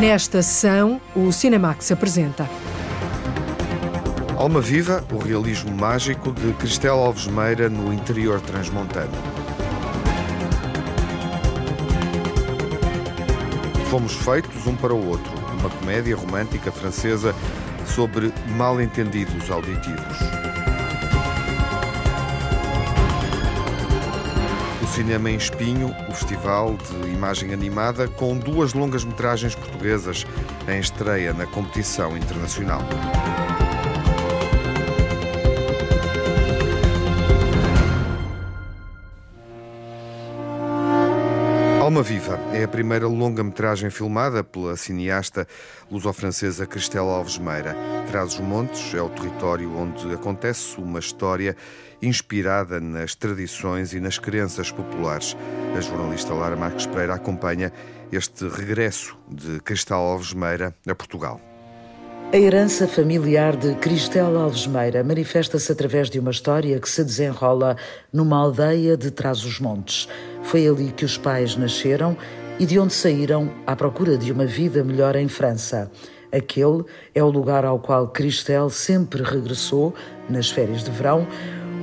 Nesta sessão, o Cinemax apresenta. Alma Viva, o realismo mágico de Cristel Alves Meira no interior transmontano. Fomos feitos um para o outro, uma comédia romântica francesa sobre mal-entendidos auditivos. Cinema em Espinho, o festival de imagem animada, com duas longas-metragens portuguesas em estreia na competição internacional. Alma Viva é a primeira longa-metragem filmada pela cineasta luso-francesa Cristela Alves Meira. Trás-os-Montes é o território onde acontece uma história inspirada nas tradições e nas crenças populares. A jornalista Lara Marques Pereira acompanha este regresso de Cristela Alves Meira a Portugal. A herança familiar de Cristela Alves Meira manifesta-se através de uma história que se desenrola numa aldeia de Trás-os-Montes. Foi ali que os pais nasceram e de onde saíram à procura de uma vida melhor em França. Aquele é o lugar ao qual Cristel sempre regressou nas férias de verão,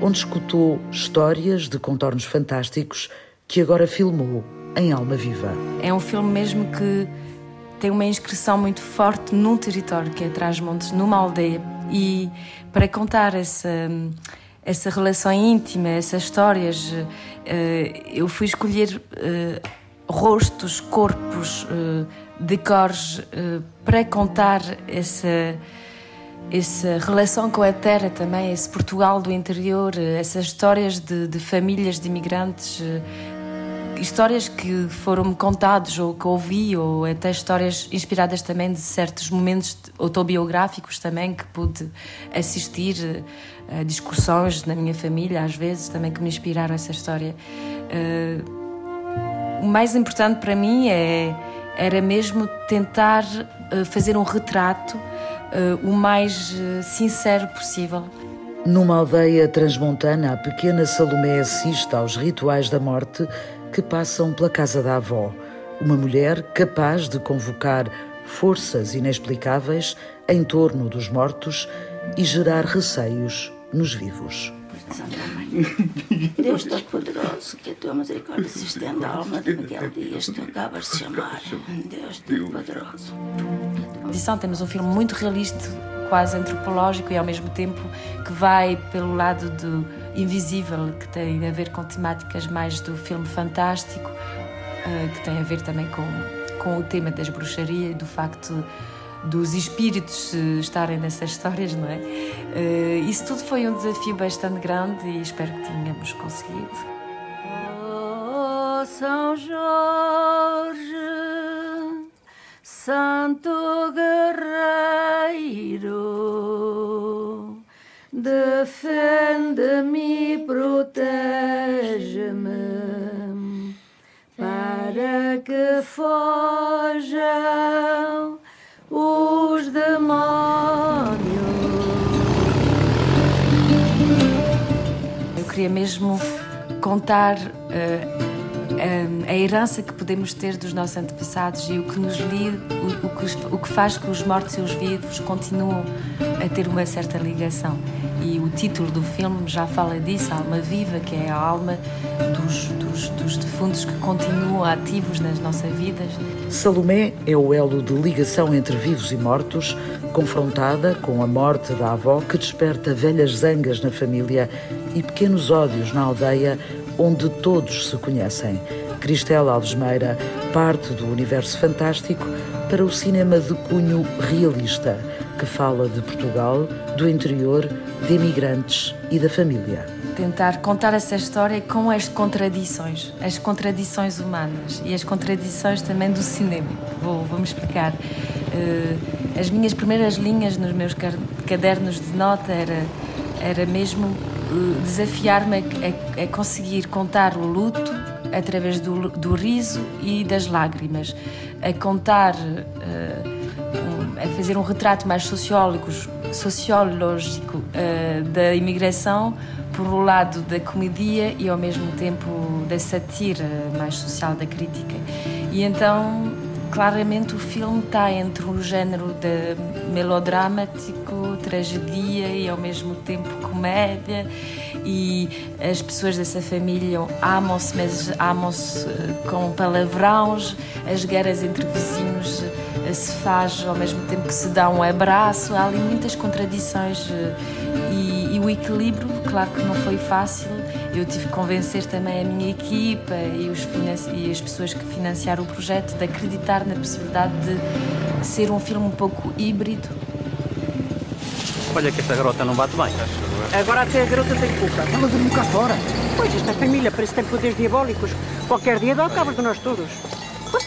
onde escutou histórias de contornos fantásticos que agora filmou em Alma Viva. É um filme mesmo que tem uma inscrição muito forte num território que é Trás-Montes, numa aldeia. E para contar essa, essa relação íntima, essas histórias, eh, eu fui escolher eh, rostos, corpos, eh, decores para contar essa essa relação com a terra também, esse Portugal do interior, essas histórias de, de famílias de imigrantes histórias que foram-me contadas ou que ouvi, ou até histórias inspiradas também de certos momentos autobiográficos também que pude assistir a eh, discussões na minha família, às vezes, também que me inspiraram essa história. Uh, o mais importante para mim é, era mesmo tentar fazer um retrato uh, o mais sincero possível. Numa aldeia transmontana, a pequena Salomé assiste aos rituais da morte que passam pela casa da avó. Uma mulher capaz de convocar forças inexplicáveis em torno dos mortos e gerar receios nos vivos. Deus Todo-Poderoso, que a tua misericórdia se estenda à alma de Miguel Dias, tu acabas de chamar. Deus Todo-Poderoso. Edição, temos um filme muito realista, quase antropológico e ao mesmo tempo que vai pelo lado do invisível, que tem a ver com temáticas mais do filme fantástico, eh, que tem a ver também com, com o tema das bruxarias e do facto dos espíritos estarem nessas histórias, não é? Eh, isso tudo foi um desafio bastante grande e espero que tenhamos conseguido. Oh, São Jorge, Santo Guerreiro defende-me protege-me para que fojam os demónios. Eu queria mesmo contar uh, a herança que podemos ter dos nossos antepassados e o que nos liga, o, o, que, o que faz que os mortos e os vivos continuam a ter uma certa ligação. Título do filme já fala disso, a alma viva, que é a alma dos, dos, dos defuntos que continuam ativos nas nossas vidas. Salomé é o elo de ligação entre vivos e mortos, confrontada com a morte da avó que desperta velhas zangas na família e pequenos ódios na aldeia onde todos se conhecem. Cristela Alves Meira parte do universo fantástico para o cinema de cunho realista, que fala de Portugal, do interior, de imigrantes e da família. Tentar contar essa história com as contradições, as contradições humanas e as contradições também do cinema. Vou, vou me explicar. Uh, as minhas primeiras linhas nos meus cadernos de nota era, era mesmo desafiar-me a, a, conseguir contar o luto através do, do riso e das lágrimas, a contar, uh, a fazer um retrato mais sociológico, uh, da imigração por o lado da comédia e ao mesmo tempo da satira mais social da crítica. E então claramente o filme está entre um género de melodramático, tragedia e ao mesmo tempo comédia e as pessoas dessa família amam-se, mas amam-se eh, com palavrões, as guerras entre vizinhos se faz ao mesmo tempo que se dá um abraço, há ali muitas contradições eh, e, e o equilíbrio, claro que não foi fácil. Eu tive que convencer também a minha equipa e, os e as pessoas que financiaram o projeto de acreditar na possibilidade de ser um filme um pouco híbrido. Olha que esta garota não bate bem. Agora até a garota tem culpa. Ela dormiu cá fora. Pois, esta família parece que tem poderes diabólicos. Qualquer dia dá cabo de nós todos.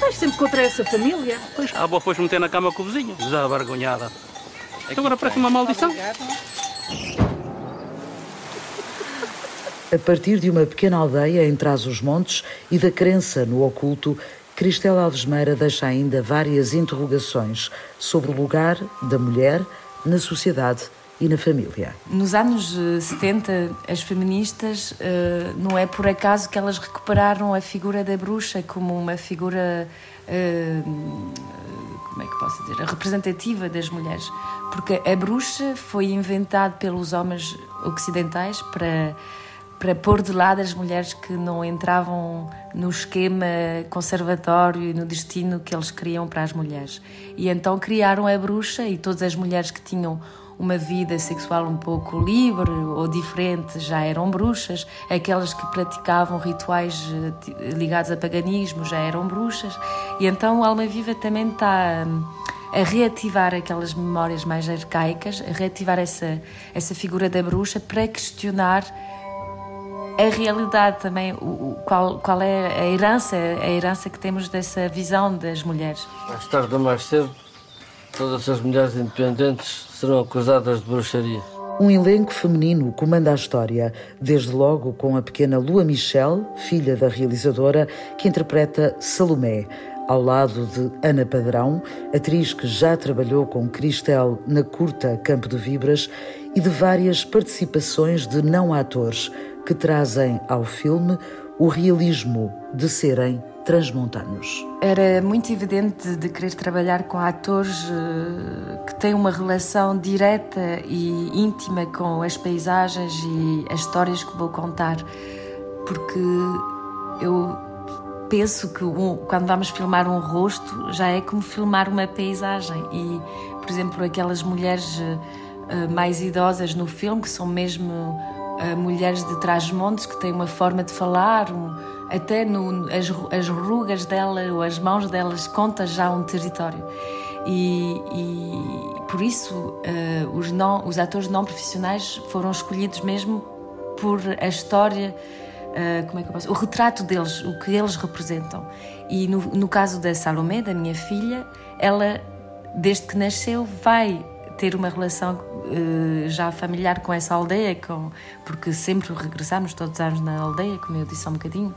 Mas estás sempre contra essa família? Pois, a avó foi-se meter na cama com o vizinho, desavergonhada. Então agora parece uma maldição. A partir de uma pequena aldeia em Trás-os-Montes e da crença no oculto, Cristela Alves Meira deixa ainda várias interrogações sobre o lugar da mulher na sociedade e na família. Nos anos 70, eh, as feministas, eh, não é por acaso que elas recuperaram a figura da bruxa como uma figura, eh, como é que posso dizer, representativa das mulheres. Porque a bruxa foi inventada pelos homens ocidentais para para pôr de lado as mulheres que não entravam no esquema conservatório e no destino que eles queriam para as mulheres. E então criaram a bruxa e todas as mulheres que tinham uma vida sexual um pouco livre ou diferente já eram bruxas, aquelas que praticavam rituais eh, ligados a paganismo já eram bruxas. E então Alma Viva também está hum, a reativar aquelas memórias mais arcaicas, a reativar essa, essa figura da bruxa para questionar a realidade também, o, qual, qual é a herança, a herança que temos dessa visão das mulheres. Mais tarde ou mais cedo, todas as mulheres independentes serão acusadas de bruxaria. Um elenco feminino comanda a história, desde logo com a pequena Lua Michel, filha da realizadora, que interpreta Salomé, ao lado de Ana Padrão, atriz que já trabalhou com Cristel na curta Campo de Vibras, e de várias participações de não atores, que trazem ao filme o realismo de serem transmontanos. Era muito evidente de querer trabalhar com atores eh, que têm uma relação direta e íntima com as paisagens e as histórias que vou contar, porque eu penso que um, quando vamos filmar um rosto já é como filmar uma paisagem e, por exemplo, aquelas mulheres uh, mais idosas no filme que são mesmo mulheres de trás-montes que têm uma forma de falar, um, até no, as, as rugas dela ou as mãos delas conta já um território. E, e por isso uh, os, não, os atores não profissionais foram escolhidos mesmo por a história, uh, como é que eu posso, o retrato deles, o que eles representam. E no, no caso da Salomé, da minha filha, ela desde que nasceu vai ter uma relação uh, já familiar com essa aldeia, com, porque sempre regressamos todos os anos na aldeia, como eu disse há um bocadinho.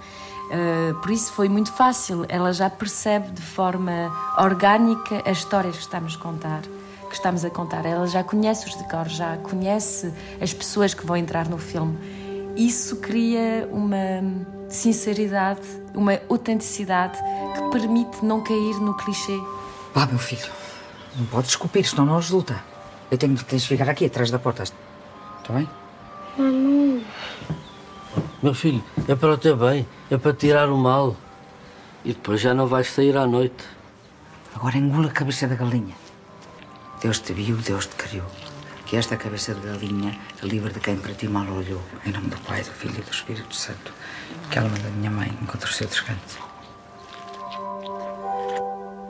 Uh, por isso foi muito fácil, ela já percebe de forma orgânica as histórias que estamos a contar. Que estamos a contar. Ela já conhece os decors, já conhece as pessoas que vão entrar no filme. Isso cria uma sinceridade, uma autenticidade que permite não cair no clichê. Vá, meu filho, não podes esculpir, senão não resulta. Eu tenho que tens ficar aqui atrás da porta. Está bem? Mamãe. Meu filho, é para o teu bem, é para tirar o mal. E depois já não vais sair à noite. Agora engula a cabeça da galinha. Deus te viu, Deus te criou. Que esta cabeça de galinha livre de quem para ti mal olhou. Em nome do Pai, do Filho e do Espírito Santo. Que a alma da minha mãe encontre o seu descanso.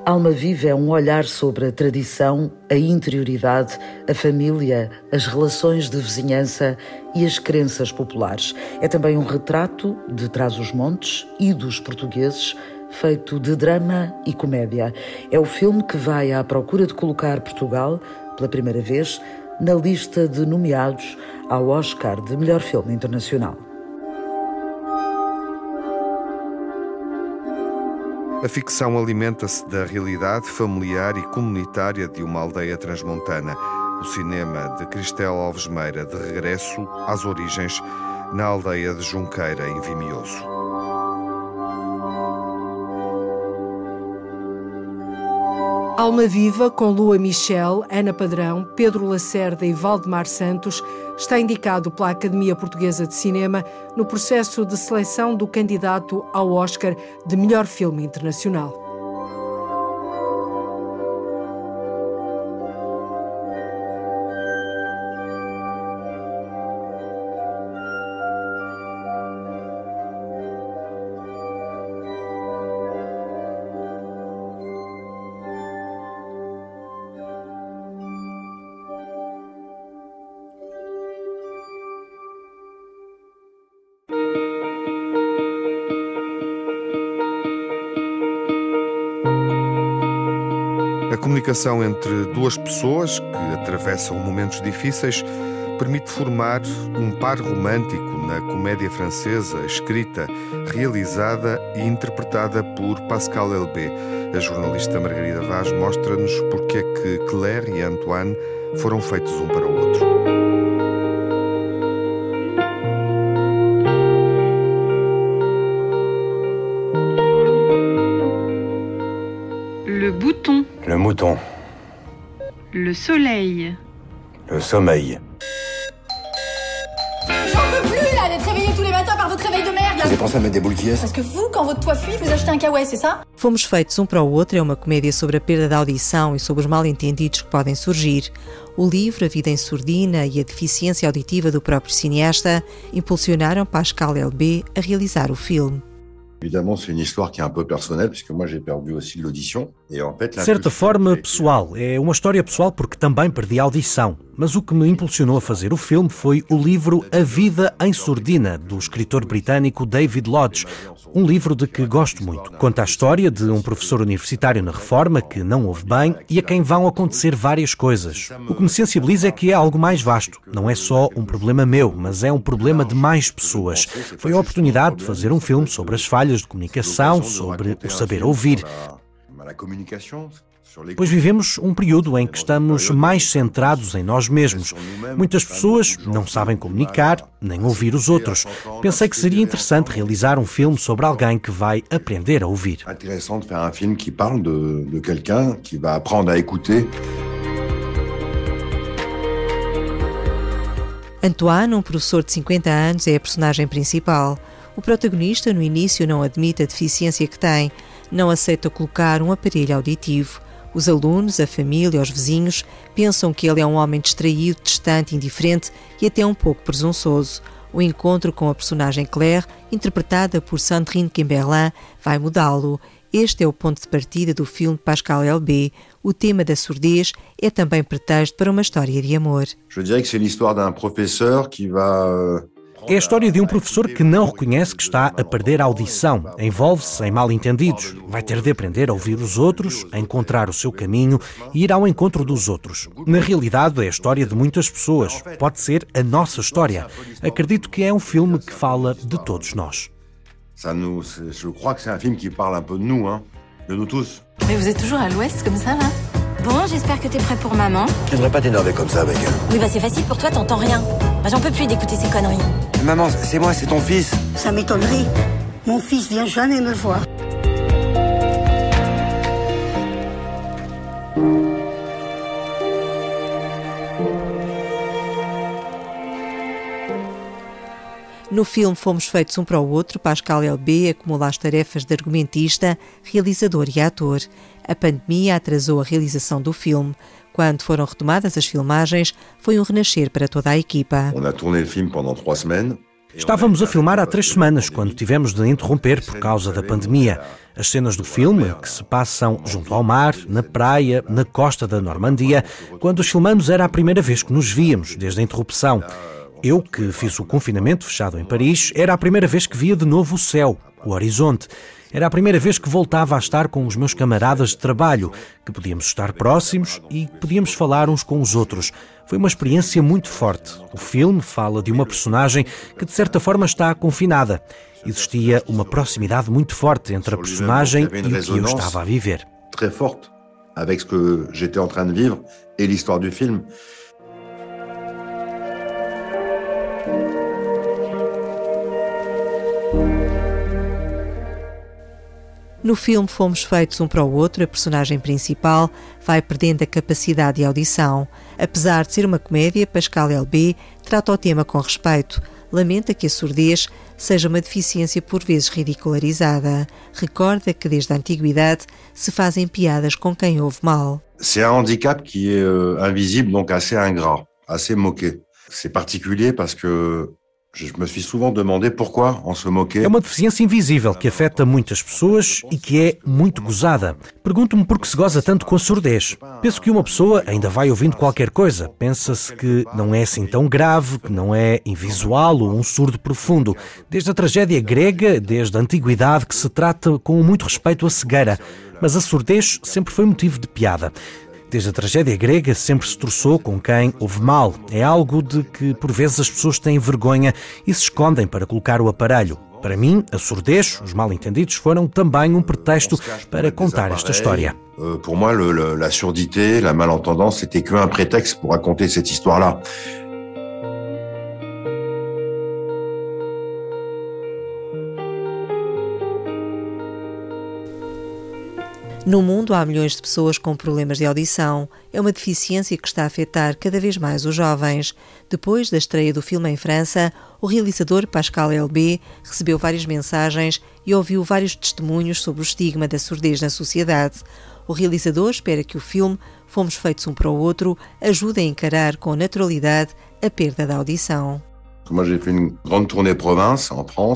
Alma Viva é um olhar sobre a tradição, a interioridade, a família, as relações de vizinhança e as crenças populares. É também um retrato de Trás-os-Montes e dos portugueses, feito de drama e comédia. É o filme que vai à procura de colocar Portugal, pela primeira vez, na lista de nomeados ao Oscar de melhor filme internacional. A ficção alimenta-se da realidade familiar e comunitária de uma aldeia transmontana. O cinema de Cristel Alves Meira de regresso às origens na aldeia de Junqueira, em Vimioso. Alma Viva, com Lua Michel, Ana Padrão, Pedro Lacerda e Valdemar Santos, está indicado pela Academia Portuguesa de Cinema no processo de seleção do candidato ao Oscar de melhor filme internacional. Comunicação entre duas pessoas que atravessam momentos difíceis permite formar um par romântico na comédia francesa, escrita, realizada e interpretada por Pascal Elbé. A jornalista Margarida Vaz mostra-nos porque é que Claire e Antoine foram feitos um para o outro. Le soleil. Le sommeil. J'en peux plus là d'être réveillé tous les matins par votre réveil de merde Vous avez pensé à mettre des boules qui Parce que vous, quand votre toit fuit, vous achetez un kawaii, c'est ça Fomos feitos um para o outro é uma comédia sobre a perda da audição e sobre os mal-entendidos que podem surgir. O livro A Vida em Surdina e a deficiência auditiva do próprio cineasta impulsionaram Pascal Elbé a realizar o filme. Évidemment, c'est une histoire qui est un peu personnelle, puisque moi j'ai perdu aussi de l'audition. Fait, de certa forma, pessoal. É uma história pessoal porque também perdi a audição. Mas o que me impulsionou a fazer o filme foi o livro A Vida em Surdina, do escritor britânico David Lodge. Um livro de que gosto muito. Conta a história de um professor universitário na reforma que não ouve bem e a quem vão acontecer várias coisas. O que me sensibiliza é que é algo mais vasto. Não é só um problema meu, mas é um problema de mais pessoas. Foi a oportunidade de fazer um filme sobre as falhas de comunicação, sobre o saber ouvir. Pois vivemos um período em que estamos mais centrados em nós mesmos. Muitas pessoas não sabem comunicar nem ouvir os outros. Pensei que seria interessante realizar um filme sobre alguém que vai aprender a ouvir. Interessante fazer um filme que fala de, de quelqu'un que vai aprender a écouter. Antoine, um professor de 50 anos, é a personagem principal. O protagonista, no início, não admite a deficiência que tem, não aceita colocar um aparelho auditivo. Os alunos, a família, os vizinhos pensam que ele é um homem distraído, distante, indiferente e até um pouco presunçoso. O encontro com a personagem Claire, interpretada por Sandrine Kimberlin, vai mudá-lo. Este é o ponto de partida do filme de Pascal Elbé. O tema da surdez é também pretexto para uma história de amor. Je dirais que c'est l'histoire d'un professeur qui va euh, é a história de um professor que não reconhece que está a perder a audição, envolve-se em mal-entendidos, vai ter de aprender a ouvir os outros, a encontrar o seu caminho e ir ao encontro dos outros. Na realidade, é a história de muitas pessoas, pode ser a nossa história. Acredito que é um filme que fala de todos nós. Ça nous, je crois que c'est un film qui parle un peu de nous, hein, de nous tous. Mais vous êtes toujours à l'ouest comme ça, là Bon, j'espère que t'es prêt pour maman. Tu devrais pas t'énerver comme ça avec elle. Oui, bah c'est facile pour toi, t'entends rien. Bah j'en peux plus d'écouter ces conneries. Maman, c'est moi, c'est ton fils. Ça m'étonnerait. Mon fils vient jamais me voir. No filme Fomos Feitos um para o Outro, Pascal Elbé acumula as tarefas de argumentista, realizador e ator. A pandemia atrasou a realização do filme. Quando foram retomadas as filmagens, foi um renascer para toda a equipa. Estávamos a filmar há três semanas, quando tivemos de interromper por causa da pandemia. As cenas do filme, que se passam junto ao mar, na praia, na costa da Normandia, quando os filmamos era a primeira vez que nos víamos, desde a interrupção. Eu, que fiz o confinamento fechado em Paris, era a primeira vez que via de novo o céu, o horizonte. Era a primeira vez que voltava a estar com os meus camaradas de trabalho, que podíamos estar próximos e podíamos falar uns com os outros. Foi uma experiência muito forte. O filme fala de uma personagem que, de certa forma, está confinada. Existia uma proximidade muito forte entre a personagem e o que eu estava a viver. Très forte avec ce que j'étais en train de vivre et l'histoire du film. No filme Fomos Feitos Um para o Outro, a personagem principal vai perdendo a capacidade de audição. Apesar de ser uma comédia, Pascal LB trata o tema com respeito. Lamenta que a surdez seja uma deficiência por vezes ridicularizada. Recorda que desde a antiguidade se fazem piadas com quem ouve mal. C'est un handicap qui est euh, invisible, donc assez ingrat, assez moqué. C'est particulier parce que je me suis souvent demandé pourquoi on se moquait. É uma deficiência invisível que afeta muitas pessoas e que é muito gozada. Pergunto-me por que se goza tanto com a surdez. Penso que uma pessoa ainda vai ouvindo qualquer coisa. Pensa-se que não é assim tão grave, que não é invisual ou um surdo profundo. Desde a tragédia grega, desde a antiguidade, que se trata com muito respeito a cegueira. Mas a surdez sempre foi motivo de piada. Desde a tragédia grega sempre se troçou com quem ouve mal. É algo de que por vezes as pessoas têm vergonha e se escondem para colocar o aparelho. Para mim, a surdez, os mal-entendidos, foram também um pretexto para contar esta história. Euh, pour le, la surdité, la malentendance, c'était qu'un prétexte pour raconter cette histoire-là. No mundo há milhões de pessoas com problemas de audição. É uma deficiência que está a afetar cada vez mais os jovens. Depois da estreia do filme em França, o realizador Pascal LB recebeu várias mensagens e ouviu vários testemunhos sobre o estigma da surdez na sociedade. O realizador espera que o filme Fomos Feitos Um para o Outro ajude a encarar com naturalidade a perda da audição.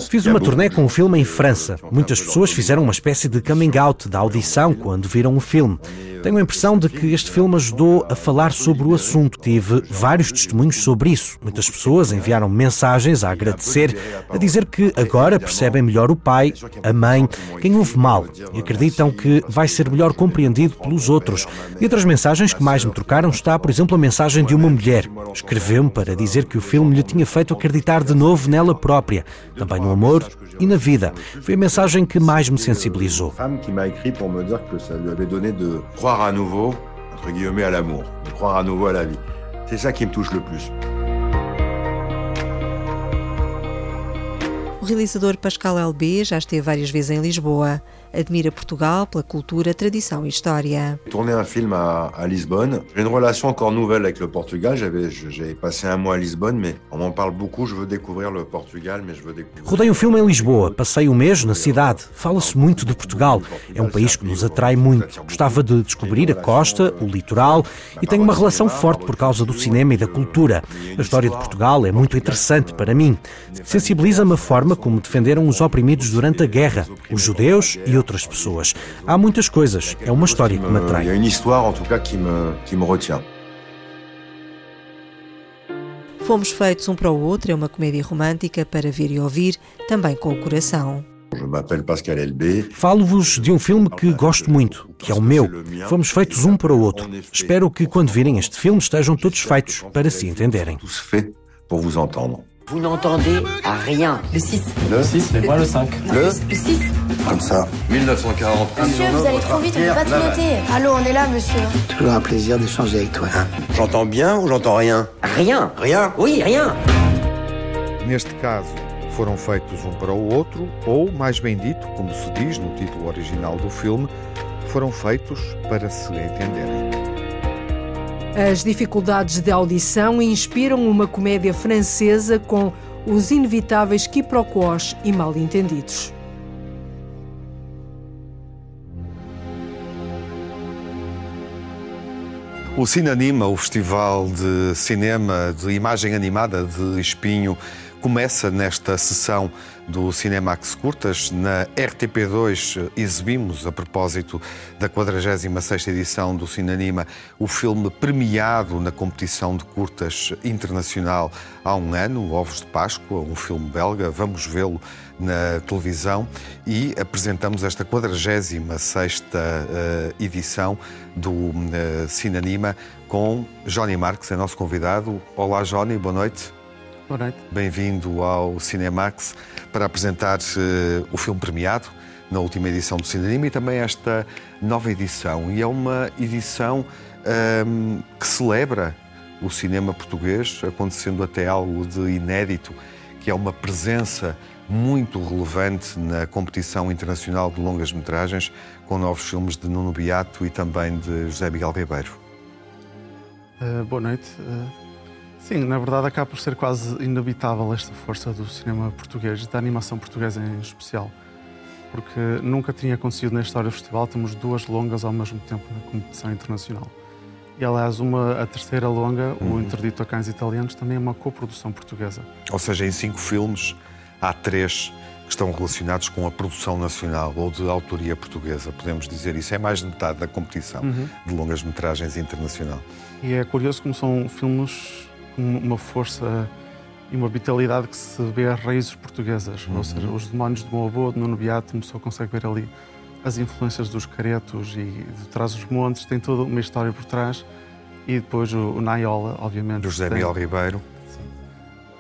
Fiz uma turnê com o filme em França. Muitas pessoas fizeram uma espécie de coming out da audição quando viram o filme. Tenho a impressão de que este filme ajudou a falar sobre o assunto. Tive vários testemunhos sobre isso. Muitas pessoas enviaram mensagens a agradecer, a dizer que agora percebem melhor o pai, a mãe, quem ouve mal e acreditam que vai ser melhor compreendido pelos outros. E outras mensagens que mais me trocaram está, por exemplo, a mensagem de uma mulher. Escreveu-me para dizer que o filme lhe tinha feito acreditar de novo nela própria, também no amor e na vida. Foi a mensagem que mais me sensibilizou. croire à nouveau, entre guillemets, à l'amour, de croire à nouveau à la vie. C'est ça qui me touche le plus. O realizador Pascal LB já esteve várias vezes em Lisboa. Admira Portugal pela cultura, tradição e história. Tourner un film à, à Lisbonne. J'ai une relation encore nouvelle avec le Portugal. J'avais, passé un mois à Lisbonne, mais on m'en parle beaucoup. Je veux découvrir le Portugal, mais je veux découvrir. Rodei um filme em Lisboa. Passei um mês na cidade. Fala-se muito de Portugal. É um país que nos atrai muito. Gostava de descobrir a costa, o litoral e tenho uma relação forte por causa do cinema e da cultura. A história de Portugal é muito interessante para mim. Sensibiliza-me a forma como defenderam os oprimidos durante a guerra, os judeus e outras pessoas. Há muitas coisas. É uma história que me atrai. Il y a une histoire, en tout cas, qui me, qui me. Fomos Feitos Um para o Outro é uma comédia romântica para ver e ouvir, também com o coração. Falo-vos de um filme que gosto muito, que é o meu. Fomos feitos um para o outro. Espero que quando virem este filme estejam todos feitos para se entenderem. Faits pour vous entendre. Vous n'entendez rien. Le 6. Le 6, mais pas le 5. Le Le 6. Comme ça. 1940. Monsieur, vous allez trop vite, on peut pas tout noter. Allô, on est là, monsieur. Toujours un plaisir d'échanger avec toi. J'entends bien ou j'entends rien? Rien. Rien? Oui, rien. Neste caso, foram feitos um para o outro, ou, mais bem dito, como se diz no título original do filme, foram feitos para se entenderem. As dificuldades de audição inspiram uma comédia francesa com os inevitáveis quiproquós e mal-entendidos. O Cinanima, o Festival de Cinema de Imagem Animada de Espinho, começa nesta sessão do Cinemax Curtas. Na RTP2 exibimos, a propósito da 46ª edição do Cinanima, o filme premiado na competição de curtas internacional há um ano, Ovos de Páscoa, um filme belga. Vamos vê-lo na televisão e apresentamos esta 46ª uh, edição do uh, Cinanima com Johnny Marques, é nosso convidado. Olá, Johnny, boa noite. Boa noite. Bem-vindo ao Cinemax para apresentar uh, o filme premiado na última edição do Cinema e também esta nova edição. E é uma edição um, que celebra o cinema português, acontecendo até algo de inédito, que é uma presença muito relevante na competição internacional de longas-metragens, com novos filmes de Nuno Beato e também de José Miguel Ribeiro. Uh, boa noite. Uh, sim, na verdade acaba por ser quase inabitável esta força do cinema português, da animação portuguesa em especial, porque nunca tinha acontecido na história do festival, temos duas longas ao mesmo tempo na competição internacional. E, aliás, uma, a terceira longa, uhum. o Interdito a Cães Italianos, também é uma coprodução portuguesa. Ou seja, em cinco filmes há três que estão relacionados com a produção nacional ou de autoria portuguesa, podemos dizer isso. É mais de metade da competição uhum. de longas-metragens internacional. E é curioso como são filmes com uma força e uma vitalidade que se vê as raízes portuguesas. Uhum. Ou seja, Os Demónios do Meu Avô, de Nuno Beato, só consegue ver ali as influências dos caretos e de trás dos montes, tem toda uma história por trás. E depois o, o Naiola, obviamente. Do José tem, Miguel Ribeiro.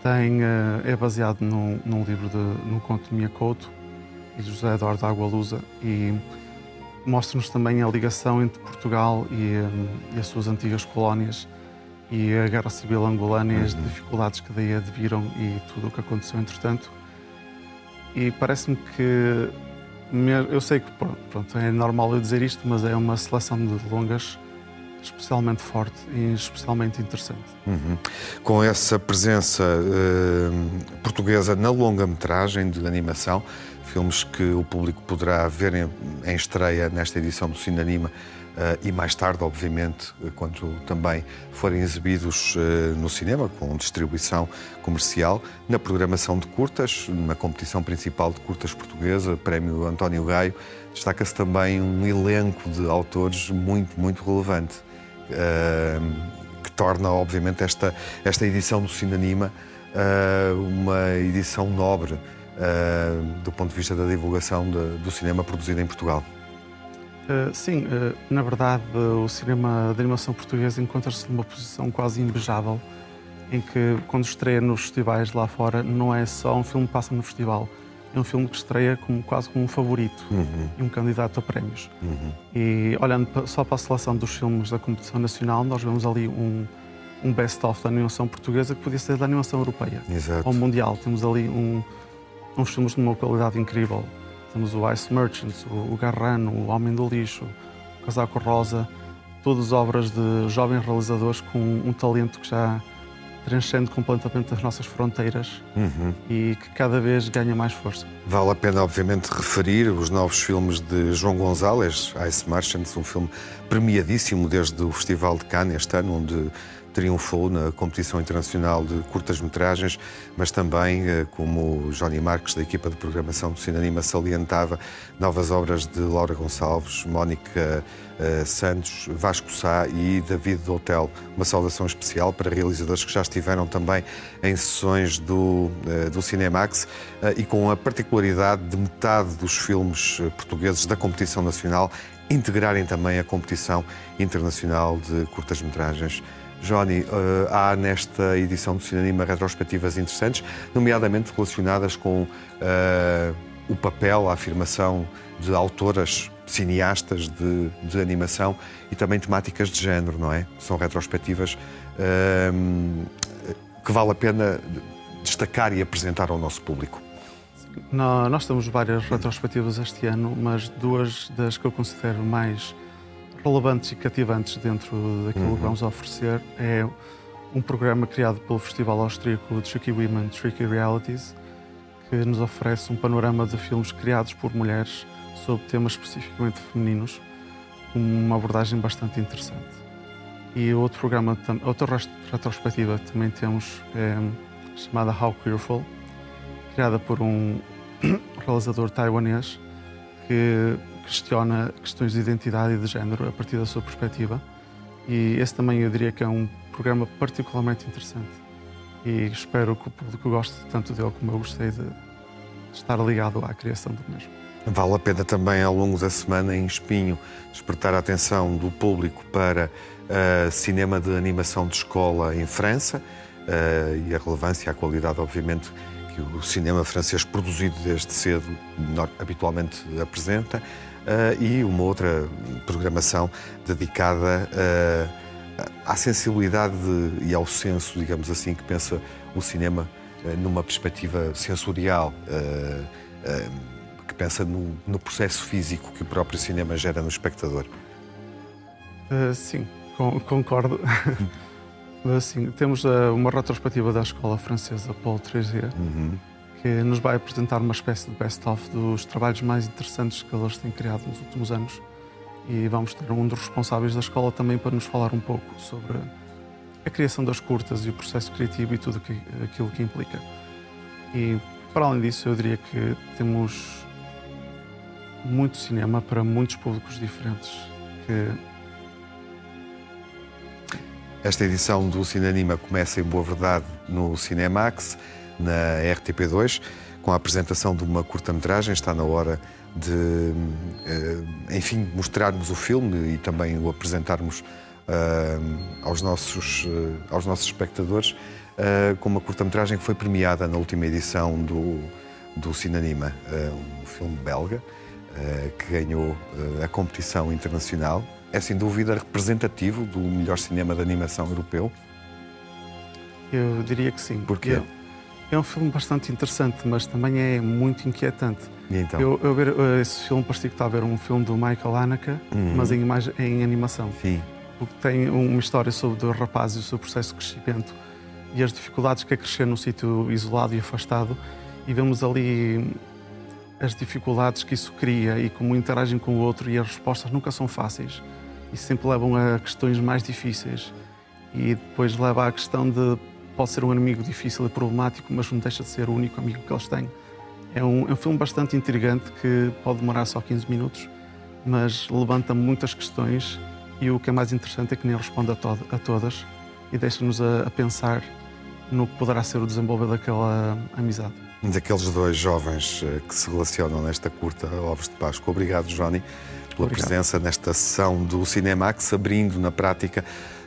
Tem, eh, é baseado num, num livro, de, num conto de Mia Couto e José Eduardo Água Lusa. E mostra-nos também a ligação entre Portugal e, eh, e, as suas antigas colónias e a Guerra Civil Angolana e as uhum. dificuldades que daí adviram e tudo o que aconteceu entretanto. E parece-me que eu sei que pronto, é normal eu dizer isto, mas é uma seleção de longas especialmente forte e especialmente interessante. Uhum. Com essa presença uh, portuguesa na longa-metragem de animação, filmes que o público poderá ver em, em estreia nesta edição do Cine Anima Uh, e mais tarde, obviamente, quando também forem exibidos uh, no cinema, com distribuição comercial, na programação de curtas, na competição principal de curtas portuguesa, Prémio António Gaio, destaca-se também um elenco de autores muito, muito relevante, que torna, obviamente, esta, esta edição do Cinanima uma edição nobre do ponto de vista da divulgação do cinema produzido em Portugal. Uh, sim, uh, na verdade, uh, o cinema de animação portuguesa encontra-se numa posição quase invejável, em que, quando estreia nos festivais lá fora, não é só um filme que passa no festival, é um filme que estreia como, quase como um favorito uhum. e um candidato a prémios. Uhum. E olhando só para a seleção dos filmes da competição nacional, nós vemos ali um, um best-of da animação portuguesa que podia ser da animação europeia Exato. ou mundial. Temos ali um, uns filmes de uma qualidade incrível. Temos o Ice Merchants, o Garrano, o Homem do Lixo, o Casaco Rosa, todas obras de jovens realizadores com um talento que já transcende completamente as nossas fronteiras uhum. e que cada vez ganha mais força. Vale a pena, obviamente, referir os novos filmes de João Gonzalez, Ice Merchants, um filme premiadíssimo desde o Festival de Cannes este ano, onde triunfou na competição internacional de curtas-metragens, mas também, eh, como Johnny Marques, da equipa de programação do Cinema, salientava novas obras de Laura Gonçalves, Mónica uh, Santos, Vasco Sá e David Hotel. Uma saudação especial para realizadores que já estiveram também em sessões do, uh, do Cinemax e com a particularidade de metade dos filmes portugueses da competição nacional integrarem também a competição internacional de curtas-metragens. Johnny, uh, há nesta edição do Cinema retrospectivas interessantes, nomeadamente relacionadas com uh, o papel, a afirmação de autoras cineastas de, de, animação e também temáticas de género, não é? São retrospectivas uh, que vale a pena destacar e apresentar ao nosso público. nós temos várias retrospectivas este ano, mas duas das que eu considero mais relevantes e cativantes dentro daquilo uhum. que vamos oferecer é um programa criado pelo Festival Austríaco Tricky Women, Tricky Realities, que nos oferece um panorama de filmes criados por mulheres sobre temas especificamente femininos, com uma abordagem bastante interessante. E outro programa, outra retrospectiva também temos, é, chamada How Queerful, criada por um realizador taiwanês que questiona questões de identidade e de género a partir da sua perspectiva. E esse também eu diria que é um programa particularmente interessante. E espero que o público goste tanto dele como eu gostei de estar ligado à criação do mesmo. Vale a pena também, ao longo da semana, em Espinho, despertar a atenção do público para uh, cinema de animação de escola em França uh, e a relevância, a qualidade, obviamente, que o cinema francês produzido desde cedo habitualmente apresenta. Uh, e uma outra programação dedicada uh, à sensibilidade de, e ao senso, digamos assim, que pensa o cinema numa perspectiva sensorial, que pensa no, no, processo físico que o próprio cinema gera no espectador. sim, concordo. Assim, temos uma retrospectiva da Escola Francesa Paul Tresier, uhum. Que nos vai apresentar uma espécie de best-of dos trabalhos mais interessantes que eles têm criado nos últimos anos. E vamos ter um dos responsáveis da escola também para nos falar um pouco sobre a criação das curtas e o processo criativo e tudo aquilo que implica. E, para além disso, eu diria que temos muito cinema para muitos públicos diferentes que esta edição do Cinanima começa, em boa verdade, no Cinemax, na RTP2, com a apresentação de uma curta-metragem. Está na hora de, eh, enfim, mostrarmos o filme e também o apresentarmos uh, aos, nossos, uh, aos nossos espectadores, com uma curta-metragem que foi premiada na última edição do, do Cinanima, um filme belga, que ganhou a competição internacional é sem dúvida representativo do melhor cinema de animação europeu? Eu diria que sim. Porquê? É um filme bastante interessante, mas também é muito inquietante. E então? Eu, eu ver eh, esse filme, parecia que estava a ver um filme do Michael Haneke, uhum. mas em, imagem, em animação. Sim. Porque tem uma história sobre dois rapazes e o seu processo de crescimento e as dificuldades que é crescer num sítio isolado e afastado. E vemos ali as dificuldades que isso cria e como interagem com o outro e as respostas nunca são fáceis e sempre levam a questões mais difíceis. E depois leva à questão de pode ser um inimigo difícil e problemático, mas não deixa de ser o único amigo que eles têm. É um, é um filme bastante intrigante que pode demorar só 15 minutos, mas levanta muitas questões e o que é mais interessante é que nem responde a, to a todas e deixa-nos a, a pensar no que poderá ser o desenvolver daquela amizade. Daqueles dois jovens eh, que se relacionam nesta curta Ovos de Páscoa. Obrigado, Johnny pela Obrigado. presença nesta sessão do Cinemax, abrindo na prática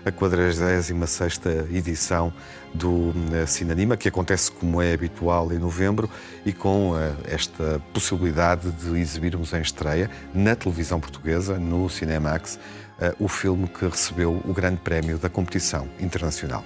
a 46 edição do eh, Cinanima, que acontece como é habitual em novembro e com uh, esta possibilidade de exibirmos em estreia na televisão portuguesa, no Cinemax, uh, o filme que recebeu o grande prémio da competição internacional.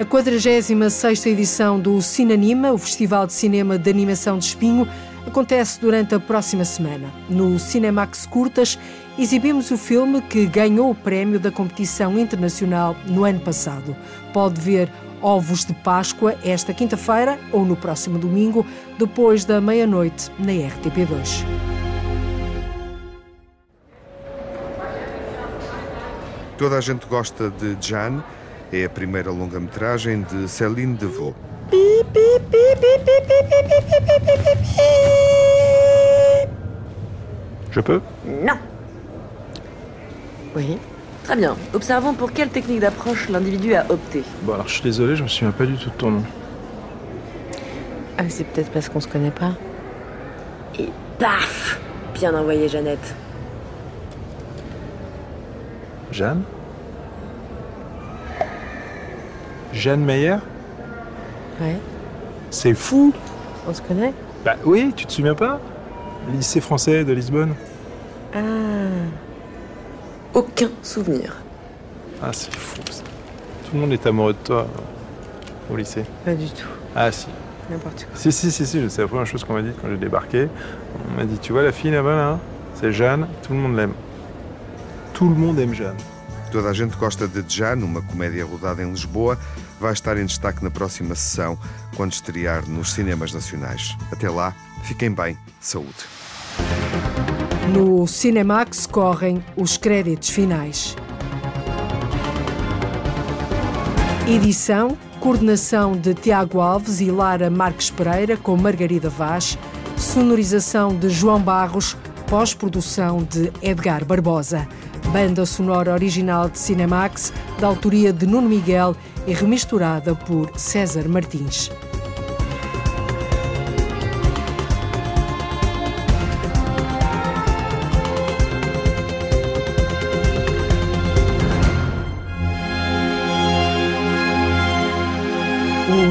A 46 edição do Cinanima, o Festival de Cinema de Animação de Espinho, acontece durante a próxima semana. No Cinemax Curtas, exibimos o filme que ganhou o prémio da competição internacional no ano passado. Pode ver Ovos de Páscoa esta quinta-feira ou no próximo domingo, depois da meia-noite, na RTP2. Toda a gente gosta de Jeanne, é a primeira longa-metragem de Céline Devaux. Je peux Non. Oui. Très bien. Observons pour quelle technique d'approche l'individu a opté. Bon, alors je suis désolé, je me souviens pas du tout de ton nom. Ah, c'est peut-être parce qu'on se connaît pas. Et paf Bien envoyé, Jeannette. Jeanne? Jeanne Meyer? Ouais. C'est fou On se connaît? Bah oui, tu te souviens pas? Lycée français de Lisbonne. Ah. Aucun souvenir. Ah, c'est fou ça. Tout le monde est amoureux de toi au lycée. Pas du tout. Ah si. N'importe quoi. Si, si, si, si, c'est la première chose qu'on m'a dit quand j'ai débarqué. On m'a dit, tu vois la fille là-bas, là, c'est Jeanne, tout le monde l'aime. Tout le monde aime Jeanne. Toda a gente gosta de Jeanne, uma comédia rodada em Lisboa, vai estar em destaque na próxima sessão, quando estrear nos cinemas nacionais. Até lá, fiquem bem, saúde. No Cinemax correm os créditos finais. Edição, coordenação de Tiago Alves e Lara Marques Pereira com Margarida Vaz, sonorização de João Barros, pós-produção de Edgar Barbosa banda sonora original de Cinemax, da autoria de Nuno Miguel e remisturada por César Martins.